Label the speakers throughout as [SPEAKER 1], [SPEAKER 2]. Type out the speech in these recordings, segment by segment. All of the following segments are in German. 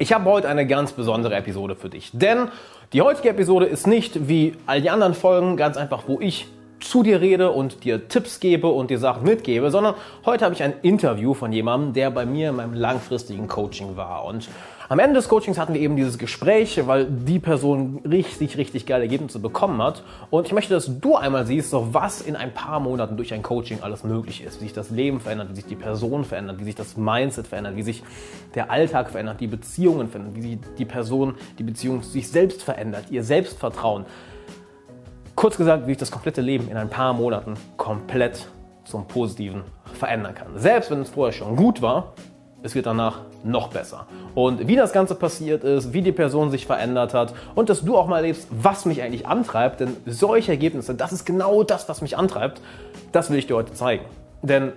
[SPEAKER 1] Ich habe heute eine ganz besondere Episode für dich, denn die heutige Episode ist nicht wie all die anderen Folgen ganz einfach, wo ich zu dir rede und dir Tipps gebe und dir Sachen mitgebe, sondern heute habe ich ein Interview von jemandem, der bei mir in meinem langfristigen Coaching war. Und am Ende des Coachings hatten wir eben dieses Gespräch, weil die Person richtig, richtig geile Ergebnisse bekommen hat. Und ich möchte, dass du einmal siehst, so was in ein paar Monaten durch ein Coaching alles möglich ist, wie sich das Leben verändert, wie sich die Person verändert, wie sich das Mindset verändert, wie sich der Alltag verändert, die Beziehungen verändern, wie die Person, die Beziehung sich selbst verändert, ihr Selbstvertrauen. Kurz gesagt, wie ich das komplette Leben in ein paar Monaten komplett zum Positiven verändern kann. Selbst wenn es vorher schon gut war, es wird danach noch besser. Und wie das Ganze passiert ist, wie die Person sich verändert hat und dass du auch mal erlebst, was mich eigentlich antreibt, denn solche Ergebnisse, das ist genau das, was mich antreibt, das will ich dir heute zeigen. Denn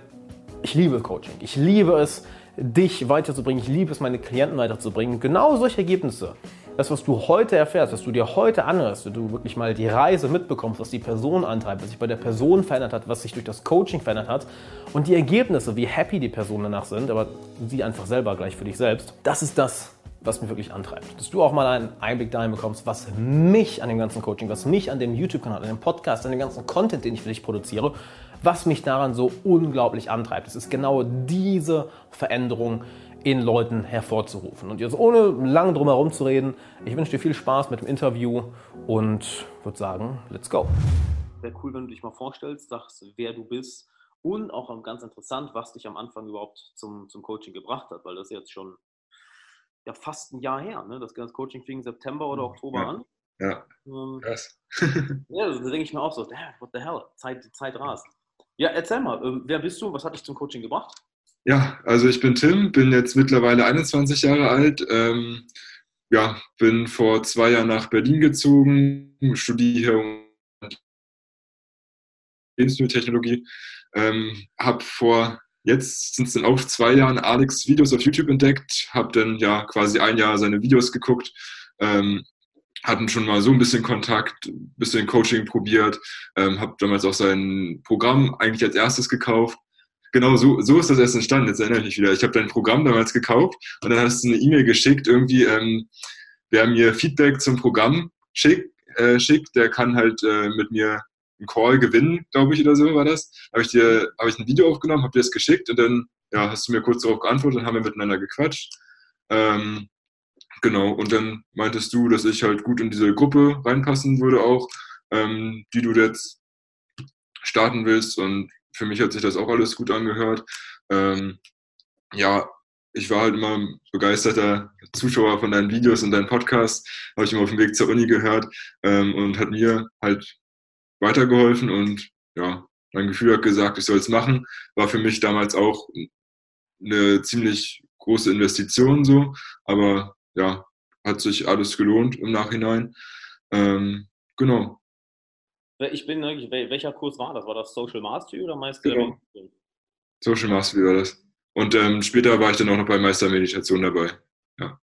[SPEAKER 1] ich liebe Coaching. Ich liebe es, dich weiterzubringen. Ich liebe es, meine Klienten weiterzubringen. Genau solche Ergebnisse das, was du heute erfährst, was du dir heute anhörst, wenn du wirklich mal die Reise mitbekommst, was die Person antreibt, was sich bei der Person verändert hat, was sich durch das Coaching verändert hat und die Ergebnisse, wie happy die Personen danach sind, aber sieh einfach selber gleich für dich selbst, das ist das, was mich wirklich antreibt. Dass du auch mal einen Einblick dahin bekommst, was mich an dem ganzen Coaching, was mich an dem YouTube-Kanal, an dem Podcast, an dem ganzen Content, den ich für dich produziere, was mich daran so unglaublich antreibt. Es ist genau diese Veränderung, in Leuten hervorzurufen. Und jetzt ohne lange drum herum zu reden, ich wünsche dir viel Spaß mit dem Interview und würde sagen, let's go.
[SPEAKER 2] Wäre cool, wenn du dich mal vorstellst, sagst, wer du bist und auch ganz interessant, was dich am Anfang überhaupt zum, zum Coaching gebracht hat, weil das ist jetzt schon ja, fast ein Jahr her. Ne? Das ganze Coaching fing September oder Oktober
[SPEAKER 3] ja.
[SPEAKER 2] an.
[SPEAKER 3] Ja, ähm, krass.
[SPEAKER 2] ja, da denke ich mir auch so, what the hell, Zeit, Zeit rast. Ja, erzähl mal, ähm, wer bist du, was hat dich zum Coaching gebracht?
[SPEAKER 3] Ja, also ich bin Tim, bin jetzt mittlerweile 21 Jahre alt. Ähm, ja, bin vor zwei Jahren nach Berlin gezogen, studiere Lebensmitteltechnologie. Ähm, habe vor jetzt sind es dann auch zwei Jahren Alex Videos auf YouTube entdeckt, habe dann ja quasi ein Jahr seine Videos geguckt, ähm, hatten schon mal so ein bisschen Kontakt, ein bisschen Coaching probiert, ähm, habe damals auch sein Programm eigentlich als erstes gekauft genau so, so ist das erst entstanden. Jetzt erinnere ich mich wieder. Ich habe dein Programm damals gekauft und dann hast du eine E-Mail geschickt, irgendwie, ähm, wer mir Feedback zum Programm schick, äh, schickt, der kann halt äh, mit mir einen Call gewinnen, glaube ich, oder so war das. Habe ich dir, habe ich ein Video aufgenommen, habe dir das geschickt und dann ja, hast du mir kurz darauf geantwortet und haben wir miteinander gequatscht. Ähm, genau, und dann meintest du, dass ich halt gut in diese Gruppe reinpassen würde auch, ähm, die du jetzt starten willst und für mich hat sich das auch alles gut angehört. Ähm, ja, ich war halt immer begeisterter Zuschauer von deinen Videos und deinen Podcasts, habe ich immer auf dem Weg zur Uni gehört ähm, und hat mir halt weitergeholfen und ja, mein Gefühl hat gesagt, ich soll es machen. War für mich damals auch eine ziemlich große Investition so, aber ja, hat sich alles gelohnt im Nachhinein. Ähm, genau.
[SPEAKER 2] Ich bin, welcher Kurs war das? War das Social Mastery oder Meister
[SPEAKER 3] genau. Social Mastery war das. Und ähm, später war ich dann auch noch bei Meister Meditation dabei. Ja,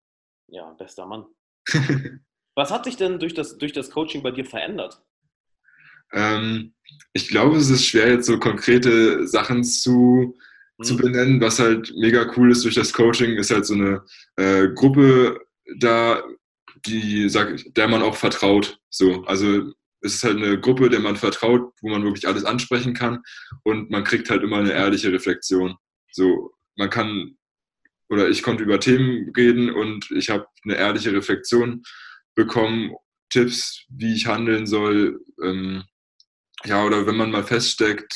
[SPEAKER 2] ja bester Mann. Was hat sich denn durch das, durch das Coaching bei dir verändert?
[SPEAKER 3] Ähm, ich glaube, es ist schwer, jetzt so konkrete Sachen zu, hm. zu benennen. Was halt mega cool ist durch das Coaching, ist halt so eine äh, Gruppe da, die, sag, der man auch vertraut. So, also es ist halt eine Gruppe, der man vertraut, wo man wirklich alles ansprechen kann und man kriegt halt immer eine ehrliche Reflexion. So, man kann oder ich konnte über Themen reden und ich habe eine ehrliche Reflexion bekommen, Tipps, wie ich handeln soll. Ähm, ja, oder wenn man mal feststeckt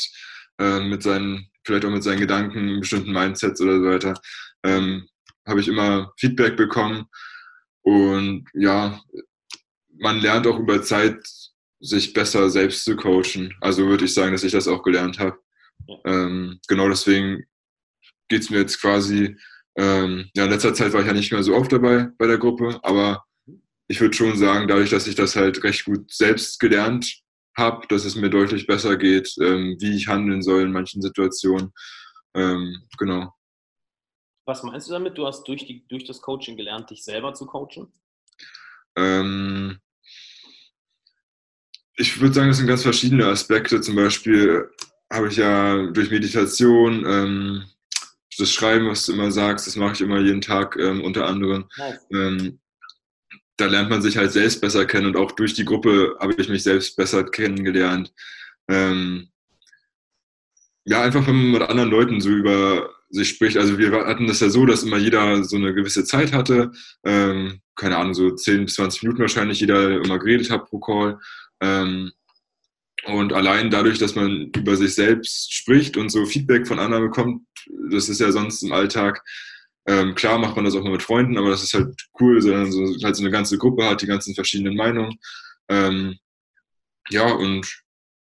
[SPEAKER 3] äh, mit seinen, vielleicht auch mit seinen Gedanken, bestimmten Mindsets oder so weiter, ähm, habe ich immer Feedback bekommen. Und ja, man lernt auch über Zeit sich besser selbst zu coachen. Also würde ich sagen, dass ich das auch gelernt habe. Ja. Ähm, genau deswegen geht es mir jetzt quasi, ähm, ja, in letzter Zeit war ich ja nicht mehr so oft dabei bei der Gruppe, aber ich würde schon sagen, dadurch, dass ich das halt recht gut selbst gelernt habe, dass es mir deutlich besser geht, ähm, wie ich handeln soll in manchen Situationen. Ähm, genau.
[SPEAKER 2] Was meinst du damit? Du hast durch, die, durch das Coaching gelernt, dich selber zu coachen?
[SPEAKER 3] Ähm, ich würde sagen, das sind ganz verschiedene Aspekte. Zum Beispiel habe ich ja durch Meditation ähm, das Schreiben, was du immer sagst, das mache ich immer jeden Tag ähm, unter anderem. Ähm, da lernt man sich halt selbst besser kennen und auch durch die Gruppe habe ich mich selbst besser kennengelernt. Ähm, ja, einfach wenn man mit anderen Leuten so über sich spricht. Also wir hatten das ja so, dass immer jeder so eine gewisse Zeit hatte. Ähm, keine Ahnung, so 10 bis 20 Minuten wahrscheinlich jeder immer geredet hat pro Call. Ähm, und allein dadurch, dass man über sich selbst spricht und so Feedback von anderen bekommt, das ist ja sonst im Alltag, ähm, klar macht man das auch mal mit Freunden, aber das ist halt cool, sondern so, halt so eine ganze Gruppe hat, die ganzen verschiedenen Meinungen. Ähm, ja, und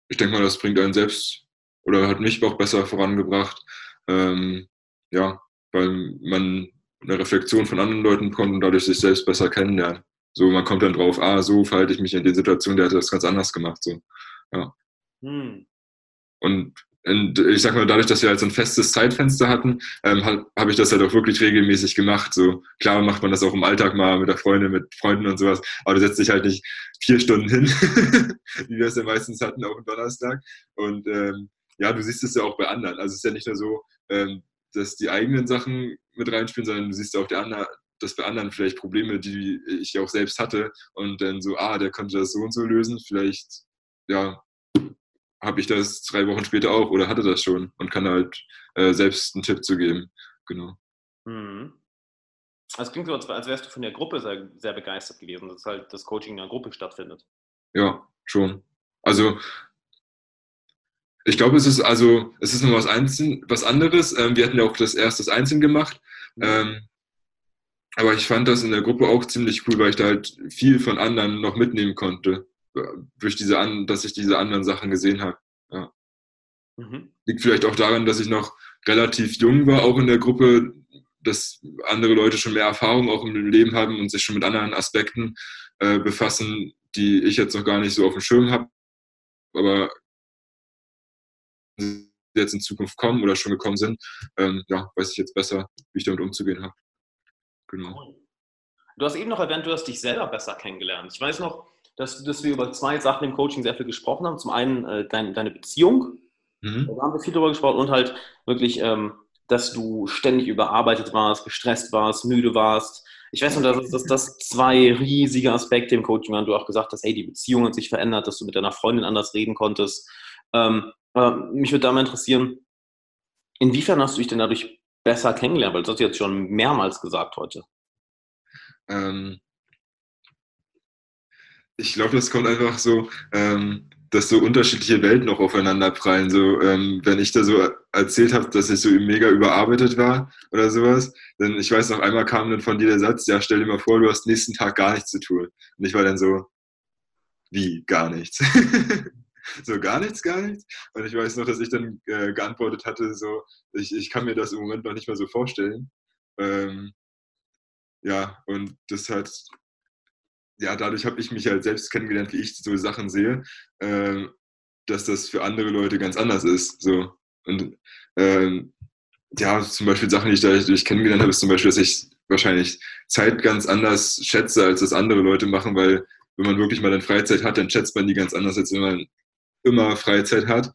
[SPEAKER 3] ich denke mal, das bringt einen selbst oder hat mich auch besser vorangebracht. Ähm, ja, weil man eine Reflexion von anderen Leuten bekommt und dadurch sich selbst besser kennenlernt. So, man kommt dann drauf, ah, so verhalte ich mich in der Situation, der hat das ganz anders gemacht. So. Ja.
[SPEAKER 2] Hm.
[SPEAKER 3] Und, und ich sag mal, dadurch, dass wir halt so ein festes Zeitfenster hatten, ähm, habe hab ich das halt auch wirklich regelmäßig gemacht. So klar macht man das auch im Alltag mal mit der Freundin, mit Freunden und sowas, aber du setzt dich halt nicht vier Stunden hin, wie wir es ja meistens hatten, auch am Donnerstag. Und ähm, ja, du siehst es ja auch bei anderen. Also es ist ja nicht nur so, ähm, dass die eigenen Sachen mit reinspielen, sondern du siehst ja auch der andere, dass bei anderen vielleicht Probleme, die ich auch selbst hatte und dann so, ah, der konnte das so und so lösen, vielleicht, ja, habe ich das drei Wochen später auch oder hatte das schon und kann halt äh, selbst einen Tipp zu geben. Genau.
[SPEAKER 2] Mhm. Es klingt so, als, wärst du von der Gruppe sehr, sehr begeistert gewesen, dass halt das Coaching in der Gruppe stattfindet.
[SPEAKER 3] Ja, schon. Also ich glaube, es ist also, es ist noch was, Einzeln, was anderes. Ähm, wir hatten ja auch das erste das einzeln gemacht. Ähm, aber ich fand das in der Gruppe auch ziemlich cool, weil ich da halt viel von anderen noch mitnehmen konnte. äh, Durch diese an, dass ich diese anderen Sachen gesehen habe. Ja.
[SPEAKER 2] Mhm.
[SPEAKER 3] Liegt vielleicht auch daran, dass ich noch relativ jung war, auch in der Gruppe, dass andere Leute schon mehr Erfahrung auch im Leben haben und sich schon mit anderen Aspekten äh, befassen, die ich jetzt noch gar nicht so auf dem Schirm habe. Aber jetzt in Zukunft kommen oder schon gekommen sind, ähm, ja, weiß ich jetzt besser, wie ich damit umzugehen habe. Genau.
[SPEAKER 2] Du hast eben noch erwähnt, du hast dich selber besser kennengelernt. Ich weiß noch, dass, dass wir über zwei Sachen im Coaching sehr viel gesprochen haben. Zum einen äh, dein, deine Beziehung,
[SPEAKER 3] Mhm.
[SPEAKER 2] da haben wir viel drüber gesprochen und halt wirklich, ähm, dass du ständig überarbeitet warst, gestresst warst, müde warst. Ich weiß noch, dass, dass das zwei riesige Aspekte im Coaching waren. Du auch gesagt hast, hey, die Beziehung hat sich verändert, dass du mit deiner Freundin anders reden konntest. Ähm, aber mich würde da mal interessieren, inwiefern hast du dich denn dadurch besser kennengelernt? Weil das hast du jetzt schon mehrmals gesagt heute.
[SPEAKER 3] Ähm, ich glaube, das kommt einfach so, ähm, dass so unterschiedliche Welten auch aufeinander prallen. So, ähm, wenn ich da so erzählt habe, dass ich so mega überarbeitet war oder sowas, dann ich weiß noch einmal kam dann von dir der Satz, ja, stell dir mal vor, du hast nächsten Tag gar nichts zu tun. Und ich war dann so, wie gar nichts? so gar nichts, gar nichts. Und ich weiß noch, dass ich dann äh, geantwortet hatte, so, ich, ich kann mir das im Moment noch nicht mal so vorstellen. Ähm, ja, und das hat, ja, dadurch habe ich mich halt selbst kennengelernt, wie ich so Sachen sehe, ähm, dass das für andere Leute ganz anders ist. So. Und ähm, ja, zum Beispiel Sachen, die ich dadurch kennengelernt habe, ist zum Beispiel, dass ich wahrscheinlich Zeit ganz anders schätze, als das andere Leute machen, weil wenn man wirklich mal dann Freizeit hat, dann schätzt man die ganz anders, als wenn man immer Freizeit hat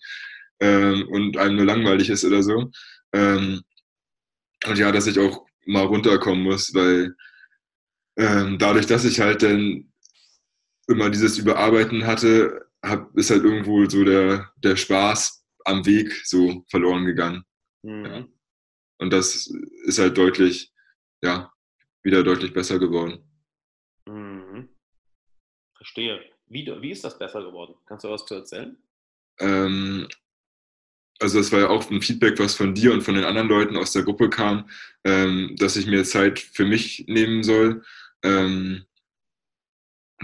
[SPEAKER 3] ähm, und einem nur langweilig ist oder so. Ähm, und ja, dass ich auch mal runterkommen muss, weil ähm, dadurch, dass ich halt dann immer dieses Überarbeiten hatte, hab, ist halt irgendwo so der, der Spaß am Weg so verloren gegangen.
[SPEAKER 2] Mhm.
[SPEAKER 3] Ja. Und das ist halt deutlich, ja, wieder deutlich besser geworden.
[SPEAKER 2] Mhm. Verstehe. Wie, wie ist das besser geworden? Kannst du was zu erzählen?
[SPEAKER 3] Ähm, also das war ja auch ein Feedback, was von dir und von den anderen Leuten aus der Gruppe kam, ähm, dass ich mir Zeit für mich nehmen soll. Ähm,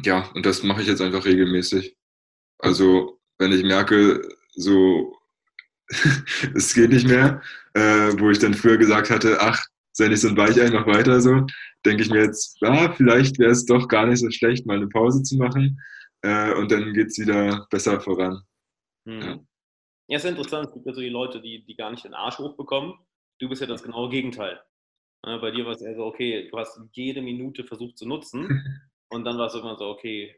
[SPEAKER 3] ja, und das mache ich jetzt einfach regelmäßig. Also wenn ich merke, so es geht nicht mehr, äh, wo ich dann früher gesagt hatte, ach, sei nicht so ein Weichei, mach weiter so, denke ich mir jetzt, ja, vielleicht wäre es doch gar nicht so schlecht, mal eine Pause zu machen äh, und dann geht es wieder besser voran.
[SPEAKER 2] Mhm.
[SPEAKER 3] Ja.
[SPEAKER 2] Ja, ist interessant. Es gibt ja so die Leute, die, die gar nicht den Arsch hochbekommen. Du bist ja das genaue Gegenteil. Bei dir war es eher so, okay, du hast jede Minute versucht zu nutzen und dann war es irgendwann so, okay,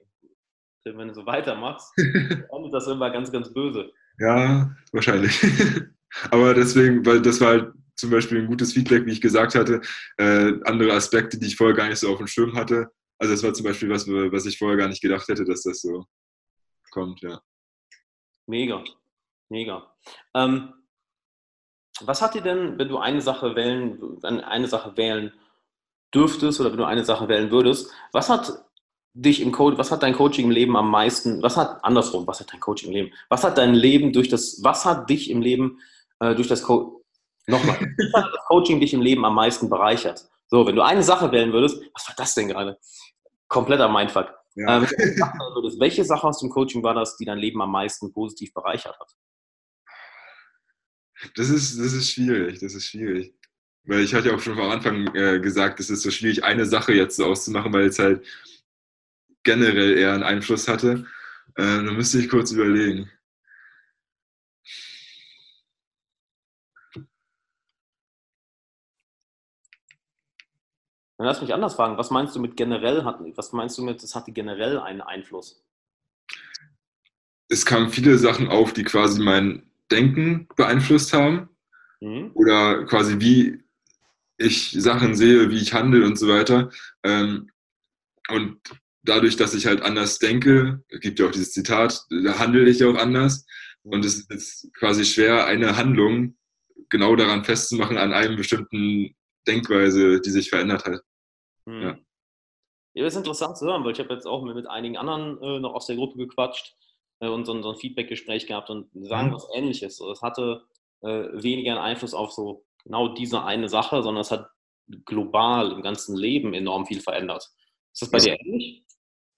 [SPEAKER 2] wenn du so weitermachst, dann das immer ganz, ganz böse.
[SPEAKER 3] Ja, wahrscheinlich. Aber deswegen, weil das war halt zum Beispiel ein gutes Feedback, wie ich gesagt hatte. Äh, andere Aspekte, die ich vorher gar nicht so auf dem Schirm hatte. Also das war zum Beispiel was, was ich vorher gar nicht gedacht hätte, dass das so kommt, ja.
[SPEAKER 2] Mega, mega. Ähm, was hat dir denn, wenn du eine Sache wählen, eine Sache wählen dürftest oder wenn du eine Sache wählen würdest, was hat dich im Coach, was hat dein Coaching im Leben am meisten, was hat, andersrum, was hat dein Coaching im Leben, was hat dein Leben durch das, was hat dich im Leben äh, durch das Co nochmal, was hat das Coaching dich im Leben am meisten bereichert? So, wenn du eine Sache wählen würdest, was war das denn gerade? Kompletter Mindfuck. Ja. Äh, würdest, welche Sache aus dem Coaching war das, die dein Leben am meisten positiv bereichert hat?
[SPEAKER 3] Das ist, das ist schwierig, das ist schwierig. Weil ich hatte ja auch schon am Anfang äh, gesagt, es ist so schwierig, eine Sache jetzt so auszumachen, weil es halt generell eher einen Einfluss hatte. Äh, da müsste ich kurz überlegen.
[SPEAKER 2] Dann lass mich anders fragen. Was meinst du mit generell hat, was meinst du mit, es hatte generell einen Einfluss?
[SPEAKER 3] Es kamen viele Sachen auf, die quasi mein Denken beeinflusst haben. Mhm. Oder quasi wie ich Sachen sehe, wie ich handle und so weiter. Ähm, und dadurch, dass ich halt anders denke, gibt ja auch dieses Zitat, da handle ich auch anders. Und es ist quasi schwer, eine Handlung genau daran festzumachen, an einem bestimmten Denkweise, die sich verändert hat.
[SPEAKER 2] Hm. Ja. ja, das ist interessant zu hören, weil ich habe jetzt auch mit einigen anderen äh, noch aus der Gruppe gequatscht äh, und so, so ein Feedback-Gespräch gehabt und sagen mhm. was ähnliches. Es hatte äh, weniger einen Einfluss auf so genau diese eine Sache, sondern es hat global im ganzen Leben enorm viel verändert. Ist das bei dir ähnlich?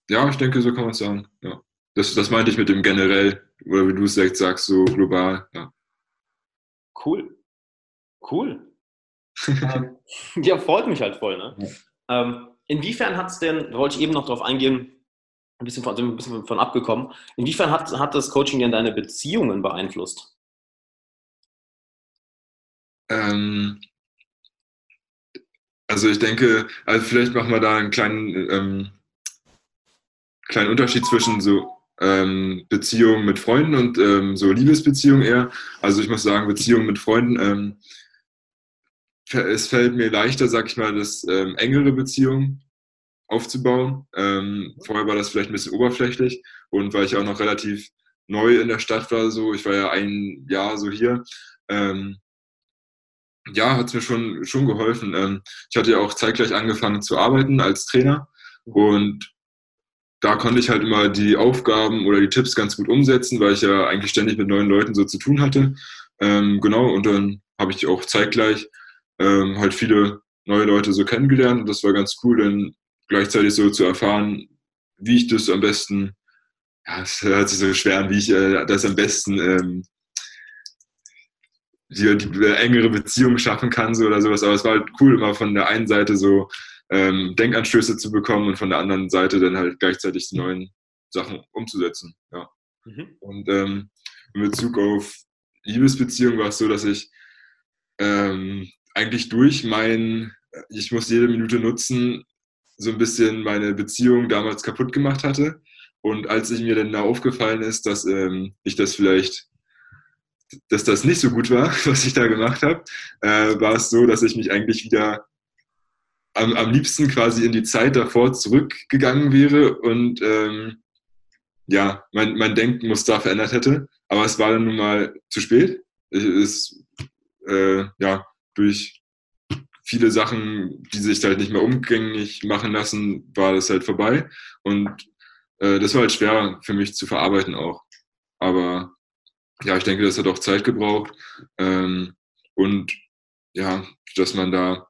[SPEAKER 3] Ja, ich denke, so kann man es sagen. Ja. Das, das meinte ich mit dem generell, oder wie du es sagst, so global. Ja.
[SPEAKER 2] Cool. Cool. ähm, ja, freut mich halt voll. Ne? Ähm, inwiefern hat es denn, da wollte ich eben noch drauf eingehen, ein bisschen von, ein bisschen von abgekommen, inwiefern hat, hat das Coaching denn deine Beziehungen beeinflusst?
[SPEAKER 3] Ähm, also ich denke, also vielleicht machen wir da einen kleinen ähm, kleinen Unterschied zwischen so ähm, Beziehungen mit Freunden und ähm, so Liebesbeziehungen eher. Also ich muss sagen, Beziehungen mit Freunden, ähm, es fällt mir leichter, sag ich mal, das ähm, engere Beziehungen aufzubauen. Ähm, vorher war das vielleicht ein bisschen oberflächlich und weil ich auch noch relativ neu in der Stadt war, so ich war ja ein Jahr so hier. Ähm, ja, hat es mir schon, schon geholfen. ich hatte ja auch zeitgleich angefangen zu arbeiten als Trainer und da konnte ich halt immer die Aufgaben oder die Tipps ganz gut umsetzen, weil ich ja eigentlich ständig mit neuen Leuten so zu tun hatte. Ähm, genau, und dann habe ich auch zeitgleich ähm, halt viele neue Leute so kennengelernt und das war ganz cool, dann gleichzeitig so zu erfahren, wie ich das am besten, ja, es hört sich so schwer an, wie ich äh, das am besten ähm, die, die engere Beziehung schaffen kann so oder sowas. Aber es war halt cool, immer von der einen Seite so ähm, Denkanstöße zu bekommen und von der anderen Seite dann halt gleichzeitig die neuen Sachen umzusetzen. Ja. Mhm. Und ähm, in Bezug auf Liebesbeziehungen war es so, dass ich ähm, eigentlich durch mein, ich muss jede Minute nutzen, so ein bisschen meine Beziehung damals kaputt gemacht hatte. Und als ich mir dann da aufgefallen ist, dass ähm, ich das vielleicht, dass das nicht so gut war, was ich da gemacht habe, äh, war es so, dass ich mich eigentlich wieder am, am liebsten quasi in die Zeit davor zurückgegangen wäre und ähm, ja, mein, mein Denkmuster verändert hätte. Aber es war dann nun mal zu spät. Es äh, ja durch viele Sachen, die sich halt nicht mehr umgängig machen lassen, war das halt vorbei. Und äh, das war halt schwer für mich zu verarbeiten auch. Aber ja, ich denke, das hat auch Zeit gebraucht. Ähm, und ja, dass man da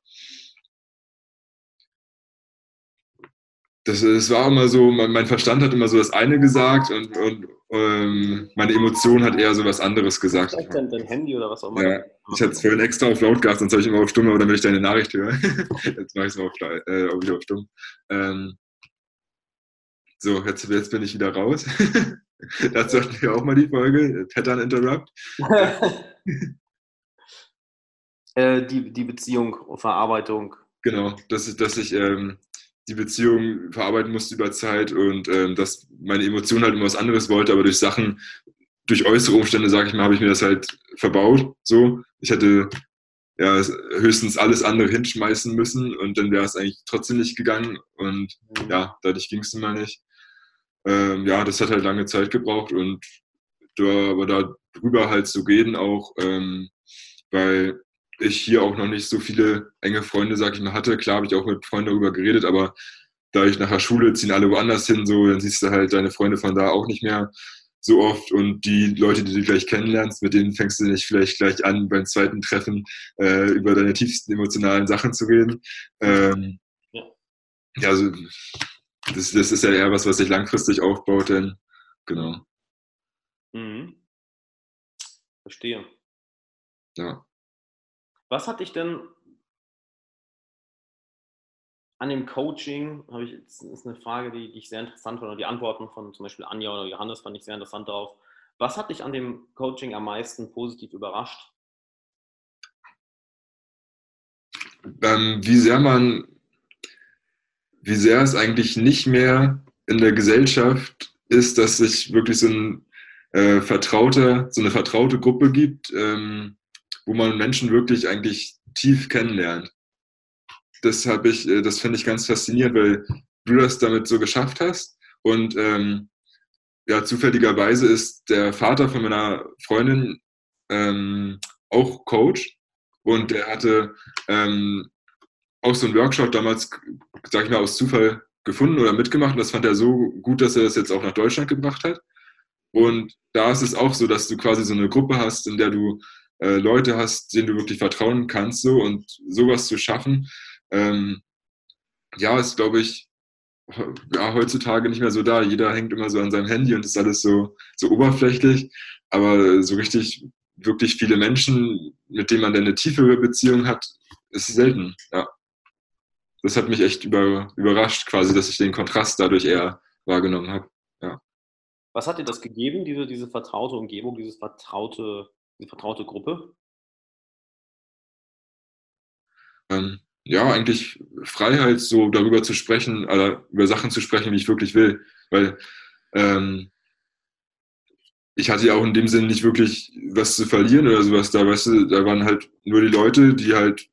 [SPEAKER 3] das, das war immer so, mein, mein, Verstand hat immer so das eine gesagt und, und ähm, meine Emotion hat eher so was anderes gesagt.
[SPEAKER 2] Dein, dein Handy oder was auch immer.
[SPEAKER 3] Ja, ich hatte es vorhin extra auf laut gehabt, sonst habe ich immer auf stumm, aber damit ich deine Nachricht höre. jetzt mache ich es mal auf, äh, auf, auf stumm. Ähm, so, jetzt, jetzt bin ich wieder raus. Dazu hatten wir auch mal die Folge, Pattern Interrupt.
[SPEAKER 2] äh, die, die Beziehung, Verarbeitung.
[SPEAKER 3] Genau, dass, dass ich ähm, die Beziehung verarbeiten musste über Zeit und ähm, dass meine Emotion halt immer was anderes wollte, aber durch Sachen, durch äußere Umstände, sage ich mal, habe ich mir das halt verbaut. So, ich hatte ja, höchstens alles andere hinschmeißen müssen und dann wäre es eigentlich trotzdem nicht gegangen und
[SPEAKER 2] Mhm.
[SPEAKER 3] ja, dadurch ging es immer nicht. Ähm, ja, das hat halt lange Zeit gebraucht und da, aber darüber halt zu reden auch, ähm, weil ich hier auch noch nicht so viele enge Freunde, sag ich mal, hatte. Klar habe ich auch mit Freunden darüber geredet, aber da ich nach der Schule ziehen alle woanders hin, so, dann siehst du halt deine Freunde von da auch nicht mehr so oft und die Leute, die du gleich kennenlernst, mit denen fängst du nicht vielleicht gleich an, beim zweiten Treffen äh, über deine tiefsten emotionalen Sachen zu reden. Ähm,
[SPEAKER 2] Ja.
[SPEAKER 3] ja, also das, das ist ja eher was, was sich langfristig aufbaut, denn genau,
[SPEAKER 2] Mhm. Verstehe.
[SPEAKER 3] ja.
[SPEAKER 2] Was hat dich denn an dem Coaching, habe ich jetzt ist eine Frage, die, die ich sehr interessant fand, oder die Antworten von zum Beispiel Anja oder Johannes fand ich sehr interessant darauf. Was hat dich an dem Coaching am meisten positiv überrascht?
[SPEAKER 3] ähm, wie sehr man, wie sehr es eigentlich nicht mehr in der Gesellschaft ist, dass sich wirklich so ein äh, vertraute, so eine vertraute Gruppe gibt, ähm, wo man Menschen wirklich eigentlich tief kennenlernt. Das habe ich, äh, das finde ich ganz faszinierend, weil du das damit so geschafft hast und ähm, ja, zufälligerweise ist der Vater von meiner Freundin ähm, auch Coach und der hatte ähm, auch so einen Workshop damals, sag ich mal, aus Zufall gefunden oder mitgemacht. Und das fand er so gut, dass er das jetzt auch nach Deutschland gebracht hat. Und da ist es auch so, dass du quasi so eine Gruppe hast, in der du äh, Leute hast, denen du wirklich vertrauen kannst, so und sowas zu schaffen. Ähm, ja, ist, glaube ich, ja, heutzutage nicht mehr so da. Jeder hängt immer so an seinem Handy und ist alles so, so oberflächlich. Aber so richtig, wirklich viele Menschen, mit denen man dann eine tiefere Beziehung hat, ist selten. Ja. Das hat mich echt über, überrascht, quasi, dass ich den Kontrast dadurch eher wahrgenommen habe.
[SPEAKER 2] Was hat dir das gegeben, diese, diese vertraute Umgebung, dieses vertraute, diese vertraute Gruppe?
[SPEAKER 3] Ähm, ja, eigentlich Freiheit, so darüber zu sprechen, oder über Sachen zu sprechen, wie ich wirklich will. Weil ähm, ich hatte ja auch in dem Sinn nicht wirklich was zu verlieren oder sowas. Da, weißt du, da waren halt nur die Leute, die halt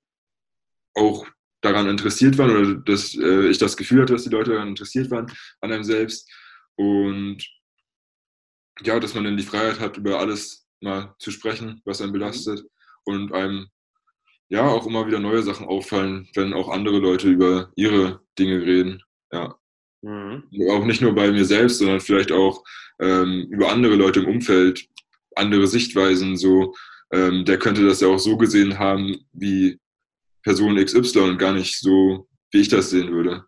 [SPEAKER 3] auch daran interessiert waren oder dass äh, ich das Gefühl hatte, dass die Leute daran interessiert waren, an einem selbst. Und ja, dass man dann die Freiheit hat, über alles mal zu sprechen, was einen belastet und einem ja auch immer wieder neue Sachen auffallen, wenn auch andere Leute über ihre Dinge reden. Ja.
[SPEAKER 2] Mhm.
[SPEAKER 3] Auch nicht nur bei mir selbst, sondern vielleicht auch ähm, über andere Leute im Umfeld, andere Sichtweisen. So, ähm, der könnte das ja auch so gesehen haben wie Person XY und gar nicht so, wie ich das sehen würde.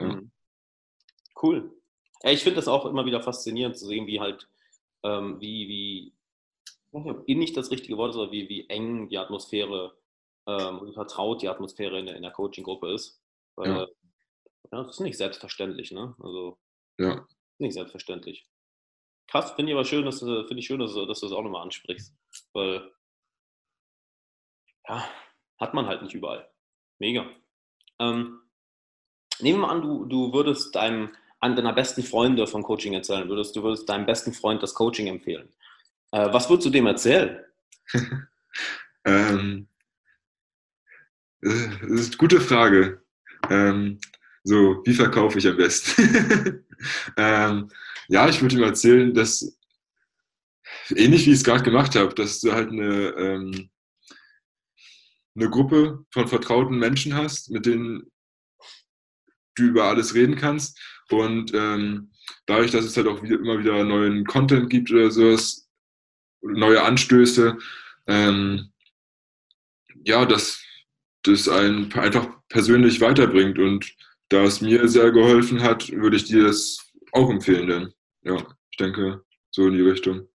[SPEAKER 3] Ja.
[SPEAKER 2] Mhm. Cool. Ja, ich finde das auch immer wieder faszinierend zu sehen, wie halt, ähm, wie, wie, weiß nicht, ob innig das richtige Wort ist, aber wie, wie eng die Atmosphäre ähm, und vertraut die Atmosphäre in der, in der Coaching-Gruppe ist. Weil,
[SPEAKER 3] Ja.
[SPEAKER 2] ja. das ist nicht selbstverständlich, ne? Also,
[SPEAKER 3] Ja.
[SPEAKER 2] nicht selbstverständlich. Krass, finde ich aber schön, dass du, finde ich schön, dass du, dass du das auch nochmal ansprichst. Weil, ja, hat man halt nicht überall. Mega. Ähm, nehmen wir an, du, du würdest deinem, an deiner besten Freunde vom Coaching erzählen, würdest, du würdest deinem besten Freund das Coaching empfehlen. Äh, was würdest du dem erzählen?
[SPEAKER 3] Ähm, das ist eine gute Frage. Ähm, so, wie verkaufe ich am besten? ähm, ja, ich würde ihm erzählen, dass ähnlich wie ich es gerade gemacht habe, dass du halt eine, ähm, eine Gruppe von vertrauten Menschen hast, mit denen du über alles reden kannst. Und ähm, dadurch, dass es halt auch wieder, immer wieder neuen Content gibt oder sowas, neue Anstöße, ähm, ja, dass das einen einfach persönlich weiterbringt. Und da es mir sehr geholfen hat, würde ich dir das auch empfehlen. Denn ja, ich denke, so in die Richtung.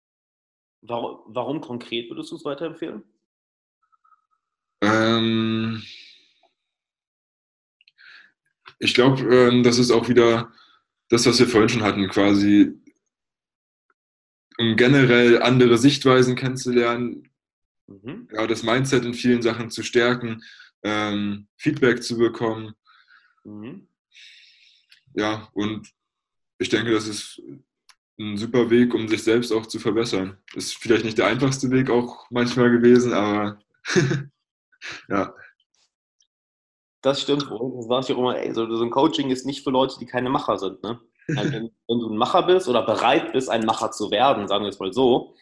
[SPEAKER 2] Warum, warum konkret würdest du es weiterempfehlen?
[SPEAKER 3] Ähm, ich glaube, ähm, das ist auch wieder das, was wir vorhin schon hatten, quasi, um generell andere Sichtweisen kennenzulernen,
[SPEAKER 2] Mhm.
[SPEAKER 3] ja, das Mindset in vielen Sachen zu stärken, ähm, Feedback zu bekommen.
[SPEAKER 2] Mhm.
[SPEAKER 3] Ja, und ich denke, das ist ein super Weg, um sich selbst auch zu verbessern. Ist vielleicht nicht der einfachste Weg auch manchmal gewesen, aber ja.
[SPEAKER 2] Das stimmt wohl. Das war ich auch immer, ey, so, so ein Coaching ist nicht für Leute, die keine Macher sind. Ne? Also wenn, wenn, du ein Macher bist oder bereit bist, ein Macher zu werden, sagen wir es mal so,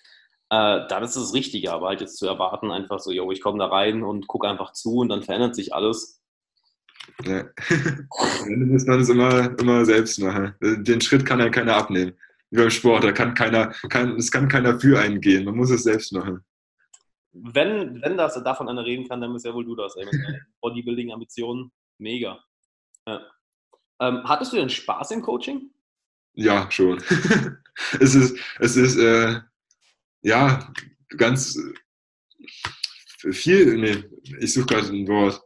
[SPEAKER 2] äh, dann ist es das Richtige. Aber halt jetzt zu erwarten, einfach so, yo, ich komme da rein und gucke einfach zu und dann verändert sich alles.
[SPEAKER 3] Ja. Am Ende muss man es immer, immer selbst machen. Den Schritt kann ja keiner abnehmen. Wie beim Sport, da kann keiner, kann, es kann keiner für einen gehen. Man muss es selbst machen.
[SPEAKER 2] Wenn, wenn das davon einer reden kann, dann bist ja wohl du das. Ey, Bodybuilding-Ambitionen, mega. Ja. Ähm, hattest du denn Spaß im Coaching?
[SPEAKER 3] Ja, schon. es ist, es ist äh, ja ganz viel, nee, ich suche gerade ein Wort,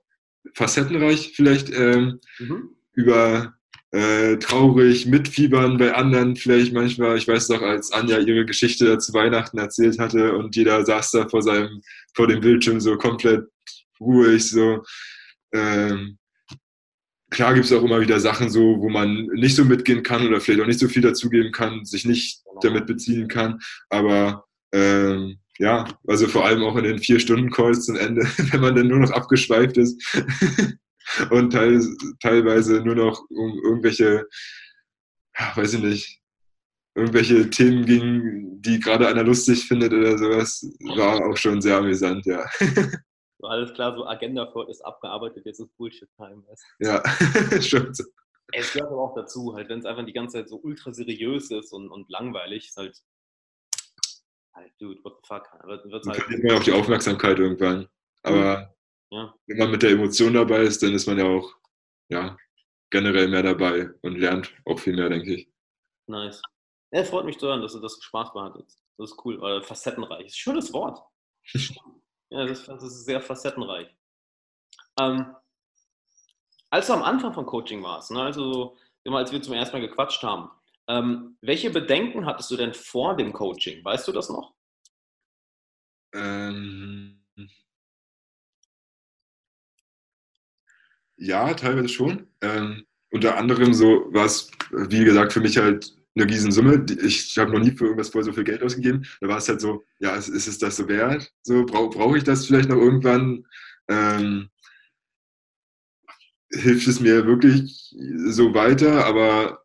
[SPEAKER 3] facettenreich vielleicht ähm, mhm. über äh, traurig, mitfiebern bei anderen vielleicht manchmal. Ich weiß doch, als Anja ihre Geschichte zu Weihnachten erzählt hatte und jeder saß da vor seinem, vor dem Bildschirm so komplett ruhig, so. Ähm, klar gibt es auch immer wieder Sachen so, wo man nicht so mitgehen kann oder vielleicht auch nicht so viel dazugeben kann, sich nicht damit beziehen kann, aber ähm, ja, also vor allem auch in den vier Stunden Calls zum Ende, wenn man dann nur noch abgeschweift ist und teil, teilweise nur noch um irgendwelche, weiß ich nicht, irgendwelche Themen ging, die gerade einer lustig findet oder sowas, war auch schon sehr amüsant, ja.
[SPEAKER 2] So, alles klar, so Agenda ist abgearbeitet, jetzt ist Bullshit-Time.
[SPEAKER 3] Ja, stimmt.
[SPEAKER 2] Es gehört aber auch dazu, halt, wenn es einfach die ganze Zeit so ultra seriös ist und, und langweilig, ist halt, halt, dude, what the fuck.
[SPEAKER 3] Wird, wird's halt, verliert man auch die Aufmerksamkeit irgendwann. Aber ja. wenn man mit der Emotion dabei ist, dann ist man ja auch ja, generell mehr dabei und lernt auch viel mehr, denke ich.
[SPEAKER 2] Nice. Ja, freut mich zu hören, dass du das Spaß behaltet. Das ist cool. Oder facettenreich. Schönes Wort. ja, das, das, ist sehr facettenreich. Ähm, als du am Anfang von Coaching warst, ne, also immer als wir zum ersten Mal gequatscht haben, ähm, welche Bedenken hattest du denn vor dem Coaching? Weißt du das noch?
[SPEAKER 3] Ähm, ja, teilweise schon. Ähm, unter anderem so war es, wie gesagt, für mich halt eine Riesensumme. Ich habe noch nie für irgendwas voll so viel Geld ausgegeben. Da war es halt so, ja, ist, ist es das so wert? So, brauche brauch ich das vielleicht noch irgendwann? Ähm, hilft es mir wirklich so weiter? Aber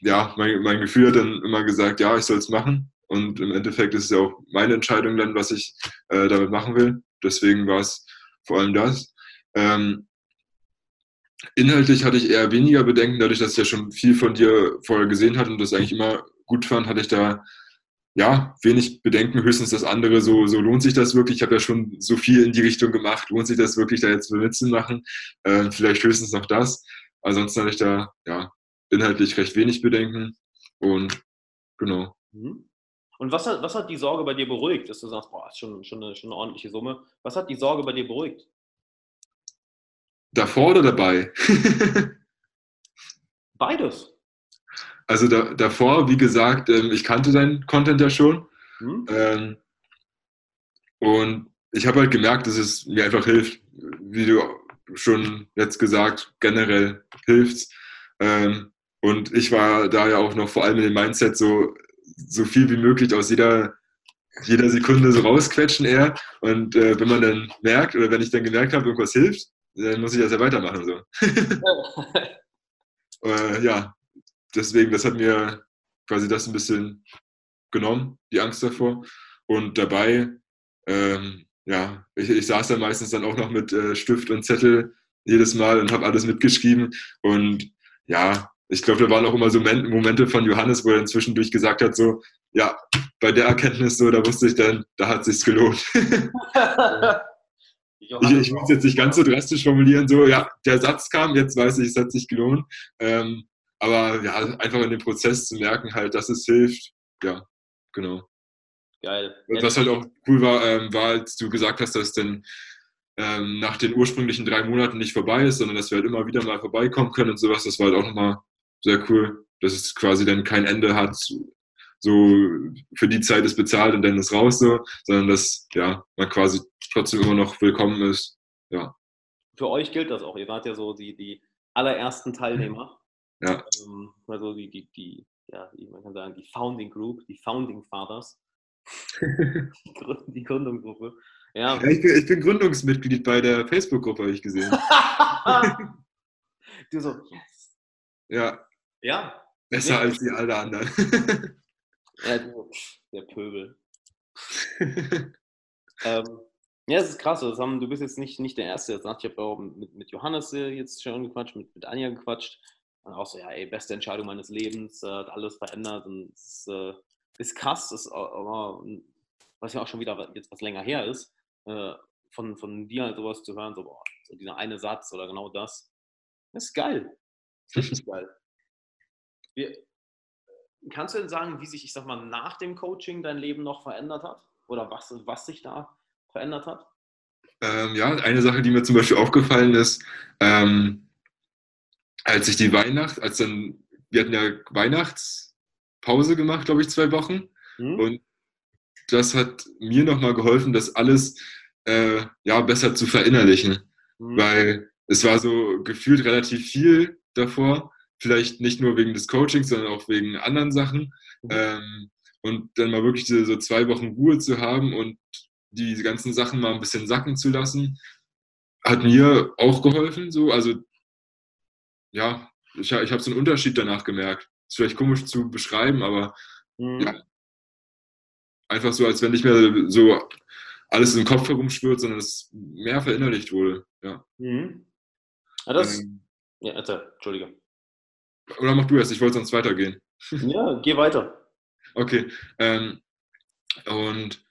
[SPEAKER 3] ja, mein, mein Gefühl hat dann immer gesagt, ja, ich soll es machen. Und im Endeffekt ist es ja auch meine Entscheidung dann, was ich äh, damit machen will. Deswegen war es vor allem das. Ähm, Inhaltlich hatte ich eher weniger Bedenken, dadurch, dass ich ja schon viel von dir vorher gesehen hatte und das eigentlich immer gut fand, hatte ich da ja wenig Bedenken. Höchstens das andere, so, so lohnt sich das wirklich. Ich habe ja schon so viel in die Richtung gemacht. Lohnt sich das wirklich, da jetzt mitzumachen? Äh, vielleicht höchstens noch das. Ansonsten hatte ich da ja inhaltlich recht wenig Bedenken und genau.
[SPEAKER 2] Mhm. Und was hat, was hat die Sorge bei dir beruhigt, dass du sagst, boah, ist schon, schon, eine, schon eine ordentliche Summe? Was hat die Sorge bei dir beruhigt?
[SPEAKER 3] Davor oder dabei?
[SPEAKER 2] Beides.
[SPEAKER 3] Also da, davor, wie gesagt, ähm, ich kannte deinen Content ja schon. Hm. Ähm, und ich habe halt gemerkt, dass es mir einfach hilft, wie du schon jetzt gesagt, generell hilft. Ähm, und ich war da ja auch noch vor allem in dem Mindset so, so viel wie möglich aus jeder, jeder Sekunde so rausquetschen eher. Und äh, wenn man dann merkt oder wenn ich dann gemerkt habe, irgendwas hilft, dann muss ich das ja weitermachen. So. äh, ja, deswegen, das hat mir quasi das ein bisschen genommen, die Angst davor. Und dabei, ähm, ja, ich, ich saß dann meistens dann auch noch mit äh, Stift und Zettel jedes Mal und habe alles mitgeschrieben. Und ja, ich glaube, da waren auch immer so Momente von Johannes, wo er zwischendurch gesagt hat, so, ja, bei der Erkenntnis so, da wusste ich dann, da hat es sich Ich, ich es jetzt nicht ganz so drastisch formulieren, so, ja, der Satz kam, jetzt weiß ich, es hat sich gelohnt. Ähm, aber ja, einfach in dem Prozess zu merken, halt, dass es hilft. Ja, genau.
[SPEAKER 2] Geil.
[SPEAKER 3] Und was halt auch cool war, ähm, war, als du gesagt hast, dass denn ähm, nach den ursprünglichen drei Monaten nicht vorbei ist, sondern dass wir halt immer wieder mal vorbeikommen können und sowas. Das war halt auch nochmal sehr cool, dass es quasi dann kein Ende hat, so für die Zeit ist bezahlt und dann ist raus so, sondern dass ja, man quasi trotzdem immer noch willkommen ist. Ja.
[SPEAKER 2] Für euch gilt das auch. Ihr wart ja so die, die allerersten Teilnehmer.
[SPEAKER 3] Ja.
[SPEAKER 2] Ähm, also die, die, die, ja, man kann sagen, die Founding Group, die Founding Fathers. die Gründungsgruppe. Ja.
[SPEAKER 3] Ja, ich, bin, ich bin Gründungsmitglied bei der Facebook-Gruppe, habe ich gesehen.
[SPEAKER 2] du so, yes.
[SPEAKER 3] Ja,
[SPEAKER 2] Ja.
[SPEAKER 3] besser
[SPEAKER 2] Nee.
[SPEAKER 3] als die alle anderen.
[SPEAKER 2] ja du, der Pöbel. Ähm, ja, es ist krass. Das haben, du bist jetzt nicht, nicht der Erste. Jetzt sagt, ich habe auch mit, mit Johannes äh, jetzt schon gequatscht, mit, mit Anja gequatscht. Und auch so, ja, ey, beste Entscheidung meines Lebens, äh, hat alles verändert. Und es ist, äh, ist krass, ist aber, was ja auch schon wieder jetzt was länger her ist, äh, von, von dir halt sowas zu hören, so, boah, so dieser eine Satz oder genau das. Das ist geil. Das ist richtig geil. Wir, kannst du denn sagen, wie sich, ich sag mal, nach dem Coaching dein Leben noch verändert hat? Oder was, was sich da verändert hat?
[SPEAKER 3] Ähm, ja, eine Sache, die mir zum Beispiel aufgefallen ist, ähm, als ich die Weihnacht, als dann, wir hatten ja Weihnachtspause gemacht, glaube ich, zwei Wochen.
[SPEAKER 2] Hm?
[SPEAKER 3] Und das hat mir nochmal geholfen, das alles äh, ja, besser zu verinnerlichen.
[SPEAKER 2] Hm.
[SPEAKER 3] Weil es war so gefühlt relativ viel davor. Vielleicht nicht nur wegen des Coachings, sondern auch wegen anderen Sachen.
[SPEAKER 2] Mhm.
[SPEAKER 3] Ähm, und dann mal wirklich diese, so zwei Wochen Ruhe zu haben und die ganzen Sachen mal ein bisschen sacken zu lassen, hat mir auch geholfen. So. Also ja, ich, ich habe so einen Unterschied danach gemerkt. Ist vielleicht komisch zu beschreiben, aber
[SPEAKER 2] Hm.
[SPEAKER 3] ja. einfach so, als wenn nicht mehr so alles im Kopf herumschwirrt, sondern es mehr verinnerlicht wurde. Ja.
[SPEAKER 2] Mhm. Ja, das,
[SPEAKER 3] Ähm,
[SPEAKER 2] ja, erzähl, Entschuldige.
[SPEAKER 3] oder mach du erst, ich wollte sonst weitergehen.
[SPEAKER 2] Ja, geh weiter.
[SPEAKER 3] Okay. Ähm, und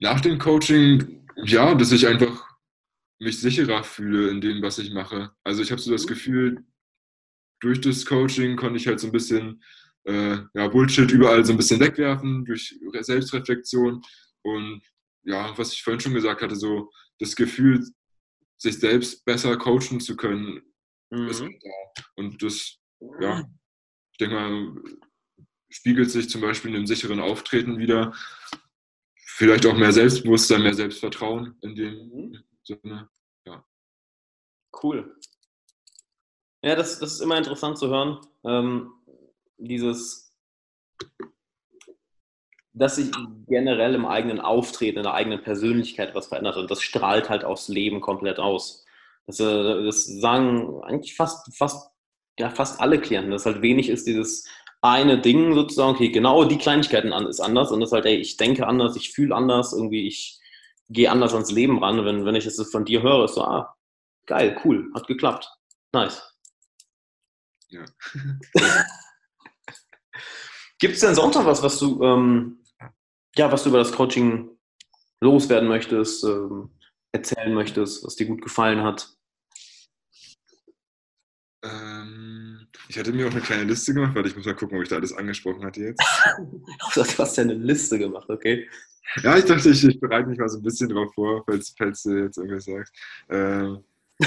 [SPEAKER 3] nach dem Coaching, ja, dass ich einfach mich sicherer fühle in dem, was ich mache. Also ich habe so das
[SPEAKER 2] Mhm.
[SPEAKER 3] Gefühl, durch das Coaching konnte ich halt so ein bisschen äh, ja, Bullshit überall so ein bisschen wegwerfen, durch Selbstreflexion. Und ja, was ich vorhin schon gesagt hatte, so das Gefühl, sich selbst besser coachen zu können, ist
[SPEAKER 2] Mhm.
[SPEAKER 3] halt da. Und das, ja, ich denke mal, spiegelt sich zum Beispiel in einem sicheren Auftreten wieder. Vielleicht auch mehr Selbstbewusstsein, mehr Selbstvertrauen in dem
[SPEAKER 2] Mhm.
[SPEAKER 3] Sinne.
[SPEAKER 2] Cool. Ja, das, das ist immer interessant zu hören. Ähm, dieses, dass sich generell im eigenen Auftreten, in der eigenen Persönlichkeit was verändert und das strahlt halt aufs Leben komplett aus. Das, äh, das sagen eigentlich fast, fast, ja, fast alle Klienten, dass halt wenig ist dieses eine Ding sozusagen, okay, genau die Kleinigkeiten an, ist anders und das ist halt, ey, ich denke anders, ich fühle anders, irgendwie, ich gehe anders ans Leben ran. Wenn, wenn ich es von dir höre, ist so, ah, geil, cool, hat geklappt. Nice.
[SPEAKER 3] Ja.
[SPEAKER 2] Gibt es denn sonst noch was, was du, ähm, ja, was du über das Coaching loswerden möchtest, ähm, erzählen möchtest, was dir gut gefallen hat?
[SPEAKER 3] Ähm, ich hatte mir auch eine kleine Liste gemacht, weil ich muss mal gucken, ob ich da alles angesprochen hatte jetzt.
[SPEAKER 2] Du hast ja eine Liste gemacht, okay?
[SPEAKER 3] Ja, ich dachte, ich, ich bereite mich mal so ein bisschen drauf vor, falls, falls du jetzt irgendwas sagst. Ähm,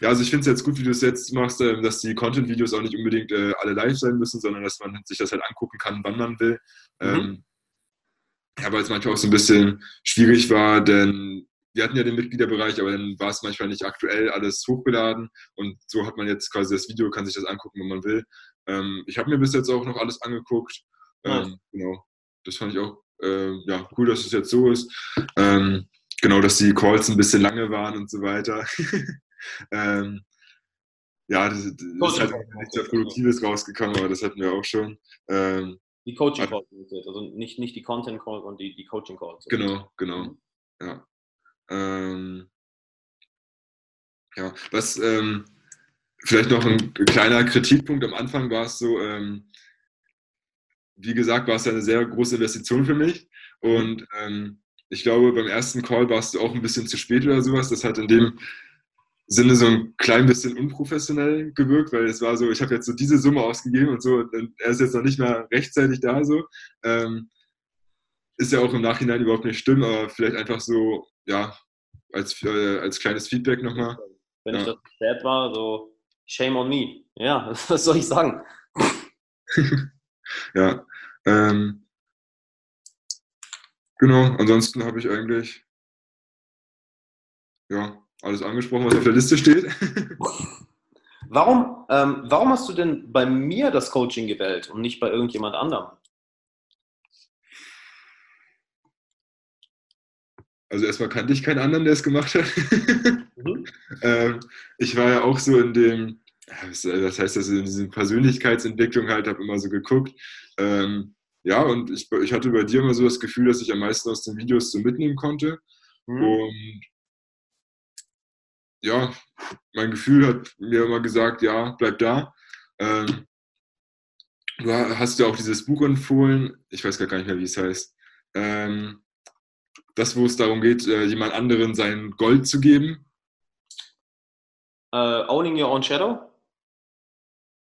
[SPEAKER 3] ja, also ich finde es jetzt gut, wie du es jetzt machst, ähm, dass die Content-Videos auch nicht unbedingt äh, alle live sein müssen, sondern dass man sich das halt angucken kann, wann man will.
[SPEAKER 2] Mhm.
[SPEAKER 3] Ähm, ja, weil es manchmal auch so ein bisschen schwierig war, denn wir hatten ja den Mitgliederbereich, aber dann war es manchmal nicht aktuell alles hochgeladen und so hat man jetzt quasi das Video, kann sich das angucken, wenn man will. Ähm, ich habe mir bis jetzt auch noch alles angeguckt. Ähm, genau, das fand ich auch äh, ja, cool, dass es jetzt so ist. Ähm, genau, dass die Calls ein bisschen lange waren und so weiter. ähm, ja, das, das ist halt nichts sehr Produktives rausgekommen, aber das hatten wir auch schon. Ähm,
[SPEAKER 2] Die Coaching Calls, also nicht, nicht die Content Calls, sondern die, die Coaching Calls.
[SPEAKER 3] genau, genau. Ja. Ähm, ja, was ähm, vielleicht noch ein kleiner Kritikpunkt am Anfang war es so, ähm, wie gesagt, war es eine sehr große Investition für mich und ähm, ich glaube, beim ersten Call warst du auch ein bisschen zu spät oder sowas. Das hat in dem Sinne so ein klein bisschen unprofessionell gewirkt, weil es war so, ich habe jetzt so diese Summe ausgegeben und so, und er ist jetzt noch nicht mal rechtzeitig da so. Ähm, ist ja auch im Nachhinein überhaupt nicht schlimm, aber vielleicht einfach so, ja, als, äh, als kleines Feedback nochmal.
[SPEAKER 2] Wenn ich
[SPEAKER 3] Ja.
[SPEAKER 2] das spät war, so shame on me. Ja, was soll ich sagen?
[SPEAKER 3] Ja. Ähm, genau, ansonsten habe ich eigentlich ja, alles angesprochen, was auf der Liste steht.
[SPEAKER 2] Warum, ähm, warum hast du denn bei mir das Coaching gewählt und nicht bei irgendjemand anderem?
[SPEAKER 3] Also erstmal kannte ich keinen anderen, der es gemacht hat. mhm. ähm, ich war ja auch so in dem, was, heißt das, in dieser Persönlichkeitsentwicklung halt, habe immer so geguckt. Ähm, ja, und ich, ich hatte bei dir immer so das Gefühl, dass ich am meisten aus den Videos so mitnehmen konnte. Mhm. Und ja, mein Gefühl hat mir immer gesagt, ja, bleib da. Ähm, du hast ja auch dieses Buch empfohlen, ich weiß gar nicht mehr, wie es heißt. Ähm, das, wo es darum geht, äh, jemand anderen sein Gold zu geben.
[SPEAKER 2] Uh, owning Your Own Shadow?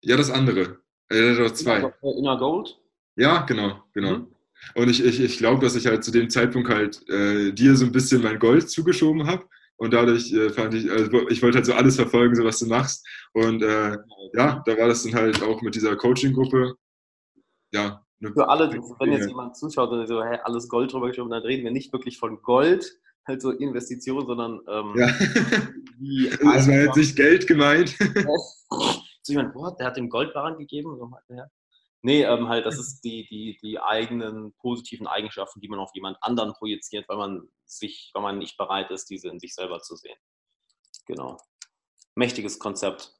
[SPEAKER 3] Ja, das andere. Er hat zwei.
[SPEAKER 2] Inner Gold?
[SPEAKER 3] Ja, genau, genau. Mhm. Und ich, ich, ich glaube, dass ich halt zu dem Zeitpunkt halt äh, dir so ein bisschen mein Gold zugeschoben habe. Und dadurch äh, fand ich, also ich wollte halt so alles verfolgen, so was du machst. Und äh, ja, da war das dann halt auch mit dieser Coaching-Gruppe. Ja.
[SPEAKER 2] Für alle, wenn jetzt jemand zuschaut und so, hey, alles Gold drüber geschoben, dann reden wir nicht wirklich von Gold, halt so Investitionen, sondern ähm,
[SPEAKER 3] ja. wie das war jetzt nicht Geld gemeint.
[SPEAKER 2] so jemand, boah, der hat dem Goldbarren gegeben. So, ja. Nee, ähm, halt, das ist die, die, die eigenen positiven Eigenschaften, die man auf jemand anderen projiziert, weil man sich, weil man nicht bereit ist, diese in sich selber zu sehen. Genau. Mächtiges Konzept.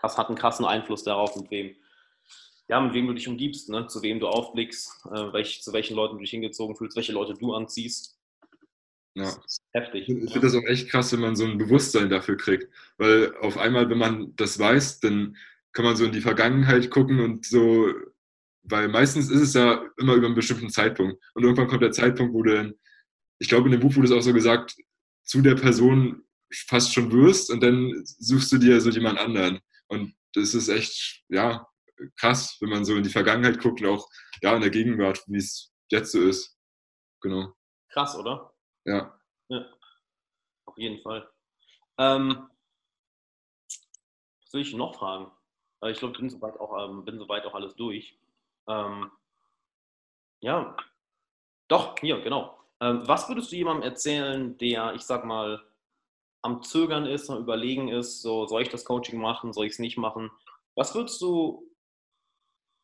[SPEAKER 2] Das hat einen krassen Einfluss darauf, mit wem, ja, mit wem du dich umgibst, ne? zu wem du aufblickst, äh, welch, zu welchen Leuten du dich hingezogen fühlst, welche Leute du anziehst.
[SPEAKER 3] Ja. heftig. Ich finde das auch echt krass, wenn man so ein Bewusstsein dafür kriegt. Weil auf einmal, wenn man das weiß, dann kann man so in die Vergangenheit gucken und so, weil meistens ist es ja immer über einen bestimmten Zeitpunkt. Und irgendwann kommt der Zeitpunkt, wo du dann, ich glaube, in dem Buch wurde es auch so gesagt, zu der Person fast schon wirst und dann suchst du dir so jemand anderen. Und das ist echt, ja, krass, wenn man so in die Vergangenheit guckt und auch ja, in der Gegenwart, wie es jetzt so ist. Genau.
[SPEAKER 2] Krass, oder?
[SPEAKER 3] Ja.
[SPEAKER 2] ja. Auf jeden Fall. Ähm, was soll ich noch fragen? Ich glaube, bin soweit auch, ähm, bin soweit auch alles durch. Ähm, ja, doch, hier, genau. Ähm, was würdest du jemandem erzählen, der, ich sag mal, am Zögern ist, am Überlegen ist, so, soll ich das Coaching machen, soll ich es nicht machen? Was würdest du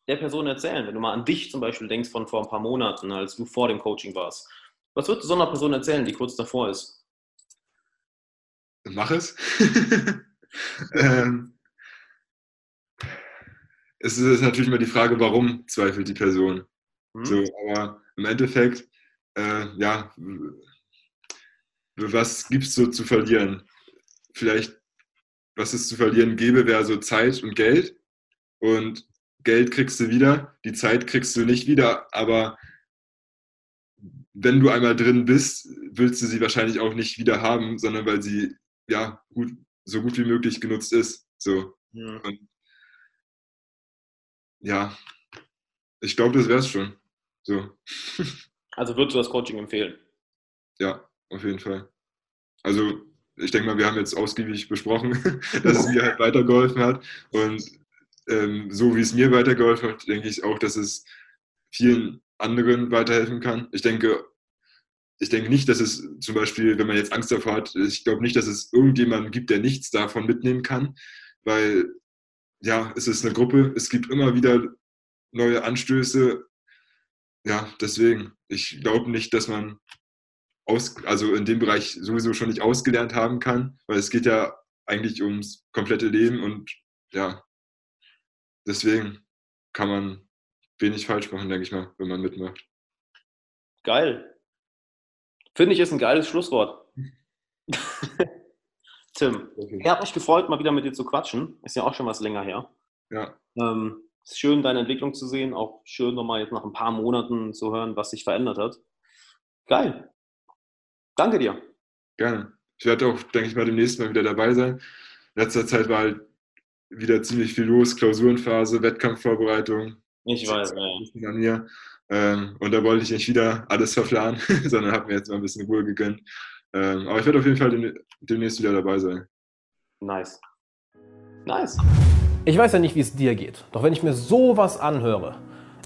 [SPEAKER 2] der Person erzählen, wenn du mal an dich zum Beispiel denkst von vor ein paar Monaten, als du vor dem Coaching warst? Was würdest du so einer Person erzählen, die kurz davor ist?
[SPEAKER 3] Mach es. ähm, es ist natürlich immer die Frage, warum zweifelt die Person. Mhm. So, aber im Endeffekt, äh, ja, was gibt es so zu verlieren? Vielleicht, was es zu verlieren gäbe, wäre so Zeit und Geld. Und Geld kriegst du wieder, die Zeit kriegst du nicht wieder, aber wenn du einmal drin bist, willst du sie wahrscheinlich auch nicht wieder haben, sondern weil sie ja gut, so gut wie möglich genutzt ist. So. Ja. Und ja, ich glaube, das wäre es schon. So.
[SPEAKER 2] Also würdest du das Coaching empfehlen?
[SPEAKER 3] Ja, auf jeden Fall. Also ich denke mal, wir haben jetzt ausgiebig besprochen, dass es mir halt weitergeholfen hat. Und ähm, so wie es mir weitergeholfen hat, denke ich auch, dass es vielen anderen weiterhelfen kann. Ich denke, ich denke nicht, dass es zum Beispiel, wenn man jetzt Angst davor hat, ich glaube nicht, dass es irgendjemanden gibt, der nichts davon mitnehmen kann, weil ja, es ist eine Gruppe, es gibt immer wieder neue Anstöße. Ja, deswegen, ich glaube nicht, dass man aus, also in dem Bereich sowieso schon nicht ausgelernt haben kann, weil es geht ja eigentlich ums komplette Leben und ja, deswegen kann man wenig falsch machen, denke ich mal, wenn man mitmacht.
[SPEAKER 2] Geil. Finde ich ist ein geiles Schlusswort. Tim, okay. ich habe mich gefreut, mal wieder mit dir zu quatschen. Ist ja auch schon was länger her.
[SPEAKER 3] Ja.
[SPEAKER 2] Ähm, ist schön, deine Entwicklung zu sehen. Auch schön, nochmal jetzt nach ein paar Monaten zu hören, was sich verändert hat. Geil. Danke dir.
[SPEAKER 3] Gerne. Ich werde auch, denke ich mal, demnächst mal wieder dabei sein. In letzter Zeit war halt wieder ziemlich viel los. Klausurenphase, Wettkampfvorbereitung.
[SPEAKER 2] Ich weiß, ja.
[SPEAKER 3] An mir. Ähm, und da wollte ich nicht wieder alles verplanen, sondern habe mir jetzt mal ein bisschen Ruhe gegönnt. Ähm, aber ich werde auf jeden Fall demnächst wieder dabei sein.
[SPEAKER 2] Nice. Nice.
[SPEAKER 1] Ich weiß ja nicht, wie es dir geht, doch wenn ich mir sowas anhöre,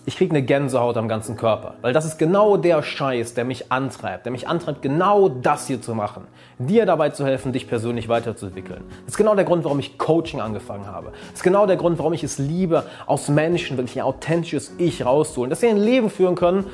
[SPEAKER 1] ich kriege eine Gänsehaut am ganzen Körper, weil das ist genau der Scheiß, der mich antreibt, der mich antreibt, genau das hier zu machen, dir dabei zu helfen, dich persönlich weiterzuentwickeln. Das ist genau der Grund, warum ich Coaching angefangen habe. Das ist genau der Grund, warum ich es liebe, aus Menschen wirklich ein authentisches Ich rauszuholen, dass sie ein Leben führen können,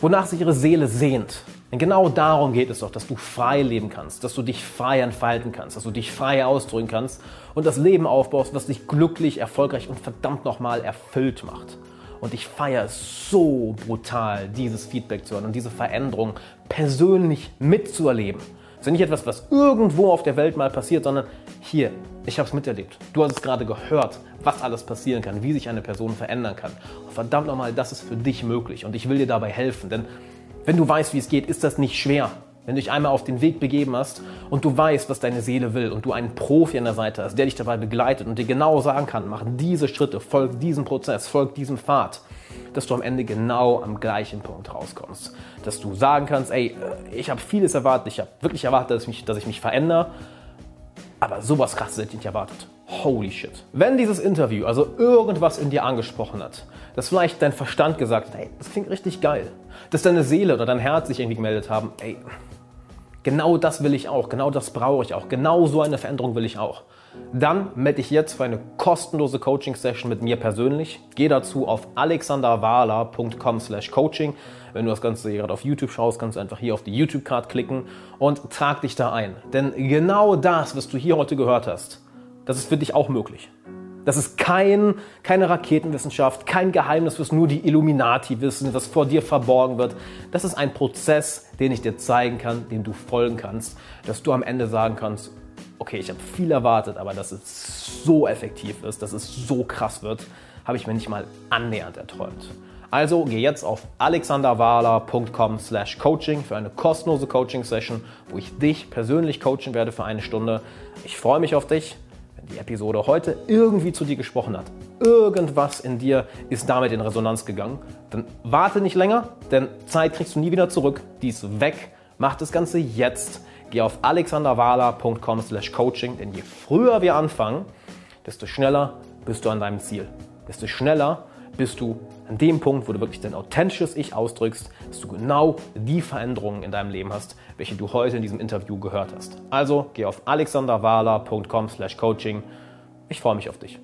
[SPEAKER 1] wonach sich ihre Seele sehnt. Denn genau darum geht es doch, dass du frei leben kannst, dass du dich frei entfalten kannst, dass du dich frei ausdrücken kannst und das Leben aufbaust, was dich glücklich, erfolgreich und verdammt nochmal erfüllt macht. Und ich feiere es so brutal, dieses Feedback zu hören und diese Veränderung persönlich mitzuerleben. Es ist nicht etwas, was irgendwo auf der Welt mal passiert, sondern hier, ich habe es miterlebt. Du hast es gerade gehört, was alles passieren kann, wie sich eine Person verändern kann. Und verdammt nochmal, das ist für dich möglich und ich will dir dabei helfen, denn wenn du weißt, wie es geht, ist das nicht schwer. Wenn du dich einmal auf den Weg begeben hast und du weißt, was deine Seele will und du einen Profi an der Seite hast, der dich dabei begleitet und dir genau sagen kann, mach diese Schritte, folg diesem Prozess, folg diesem Pfad, dass du am Ende genau am gleichen Punkt rauskommst. Dass du sagen kannst, ey, äh, ich habe vieles erwartet, ich habe wirklich erwartet, dass ich mich, dass ich mich verändere, aber sowas krasses hätte ich nicht erwartet. Holy shit. Wenn dieses Interview also irgendwas in dir angesprochen hat, dass vielleicht dein Verstand gesagt hat, ey, das klingt richtig geil, dass deine Seele oder dein Herz sich irgendwie gemeldet haben, ey, genau das will ich auch, genau das brauche ich auch, genau so eine Veränderung will ich auch. Dann melde dich jetzt für eine kostenlose Coaching-Session mit mir persönlich. Geh dazu auf alexanderwala.com slash coaching. Wenn du das Ganze hier gerade auf YouTube schaust, kannst du einfach hier auf die YouTube-Card klicken und trag dich da ein. Denn genau das, was du hier heute gehört hast, das ist für dich auch möglich. Das ist kein, keine Raketenwissenschaft, kein Geheimnis, was nur die Illuminati wissen, was vor dir verborgen wird. Das ist ein Prozess, den ich dir zeigen kann, dem du folgen kannst, dass du am Ende sagen kannst, okay, ich habe viel erwartet, aber dass es so effektiv ist, dass es so krass wird, habe ich mir nicht mal annähernd erträumt. Also geh jetzt auf alexanderwahler.com slash coaching für eine kostenlose Coaching-Session, wo ich dich persönlich coachen werde für eine Stunde. Ich freue mich auf dich die Episode heute irgendwie zu dir gesprochen hat, irgendwas in dir ist damit in Resonanz gegangen, dann warte nicht länger, denn Zeit kriegst du nie wieder zurück. Die ist weg. Mach das Ganze jetzt. Geh auf alexanderwala.com slash coaching, denn je früher wir anfangen, desto schneller bist du an deinem Ziel. Desto schneller bist du an dem Punkt, wo du wirklich dein authentisches Ich ausdrückst, dass du genau die Veränderungen in deinem Leben hast, welche du heute in diesem Interview gehört hast. Also geh auf alexanderwala.com/coaching. Ich freue mich auf dich.